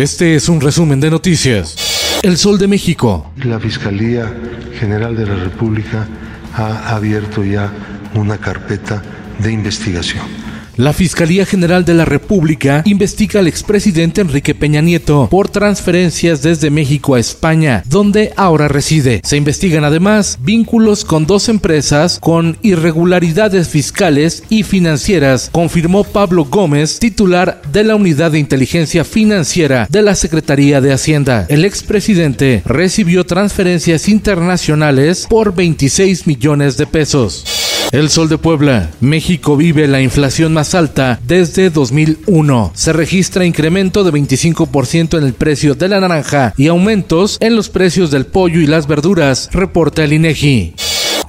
Este es un resumen de noticias. El Sol de México. La Fiscalía General de la República ha abierto ya una carpeta de investigación. La Fiscalía General de la República investiga al expresidente Enrique Peña Nieto por transferencias desde México a España, donde ahora reside. Se investigan además vínculos con dos empresas con irregularidades fiscales y financieras, confirmó Pablo Gómez, titular de la Unidad de Inteligencia Financiera de la Secretaría de Hacienda. El expresidente recibió transferencias internacionales por 26 millones de pesos. El Sol de Puebla. México vive la inflación más alta desde 2001. Se registra incremento de 25% en el precio de la naranja y aumentos en los precios del pollo y las verduras, reporta el INEGI.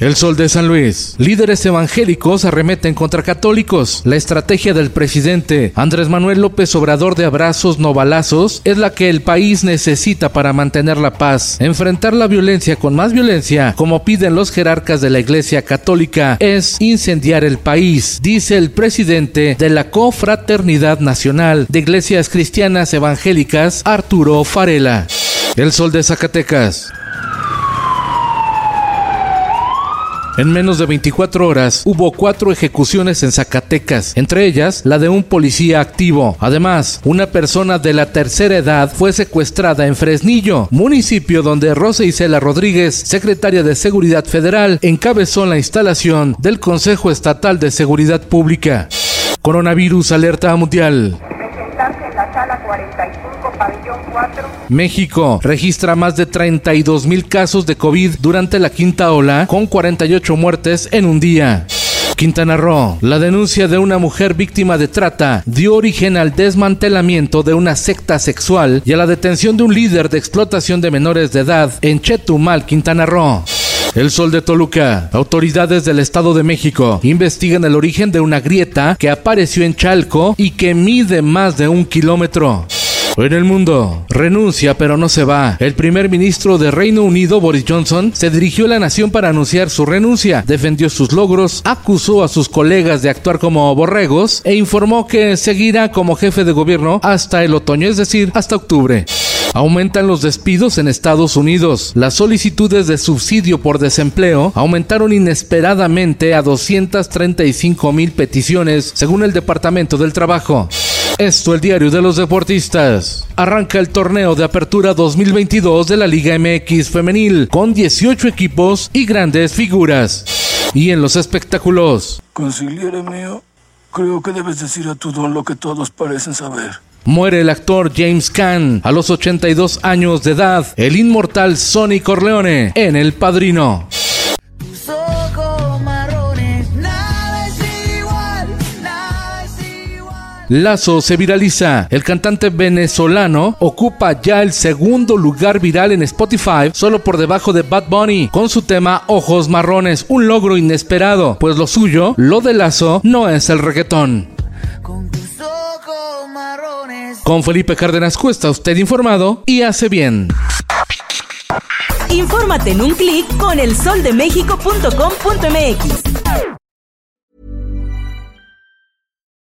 El Sol de San Luis. Líderes evangélicos arremeten contra católicos. La estrategia del presidente Andrés Manuel López Obrador de abrazos no balazos es la que el país necesita para mantener la paz. Enfrentar la violencia con más violencia, como piden los jerarcas de la Iglesia Católica, es incendiar el país, dice el presidente de la Confraternidad Nacional de Iglesias Cristianas Evangélicas, Arturo Farela. El Sol de Zacatecas. En menos de 24 horas hubo cuatro ejecuciones en Zacatecas, entre ellas la de un policía activo. Además, una persona de la tercera edad fue secuestrada en Fresnillo, municipio donde Rosa Isela Rodríguez, secretaria de Seguridad Federal, encabezó la instalación del Consejo Estatal de Seguridad Pública. Coronavirus alerta mundial. Presentarse en la sala 45, pabellón 4. México registra más de 32 mil casos de COVID durante la quinta ola, con 48 muertes en un día. Quintana Roo, la denuncia de una mujer víctima de trata dio origen al desmantelamiento de una secta sexual y a la detención de un líder de explotación de menores de edad en Chetumal, Quintana Roo. El Sol de Toluca. Autoridades del Estado de México investigan el origen de una grieta que apareció en Chalco y que mide más de un kilómetro. En el mundo, renuncia pero no se va. El primer ministro de Reino Unido, Boris Johnson, se dirigió a la nación para anunciar su renuncia, defendió sus logros, acusó a sus colegas de actuar como borregos e informó que seguirá como jefe de gobierno hasta el otoño, es decir, hasta octubre. Aumentan los despidos en Estados Unidos. Las solicitudes de subsidio por desempleo aumentaron inesperadamente a 235 mil peticiones, según el Departamento del Trabajo. Esto el diario de los deportistas. Arranca el torneo de apertura 2022 de la Liga MX femenil con 18 equipos y grandes figuras. Y en los espectáculos. Consigliere mío, creo que debes decir a tu don lo que todos parecen saber. Muere el actor James Caan a los 82 años de edad, el inmortal Sonny Corleone en El Padrino. Lazo se viraliza. El cantante venezolano ocupa ya el segundo lugar viral en Spotify, solo por debajo de Bad Bunny, con su tema Ojos Marrones, un logro inesperado, pues lo suyo, lo de Lazo, no es el reggaetón. Con tus ojos marrones. Con Felipe Cárdenas Cuesta, usted informado y hace bien. Infórmate en un clic con elsoldemexico.com.mx.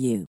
you.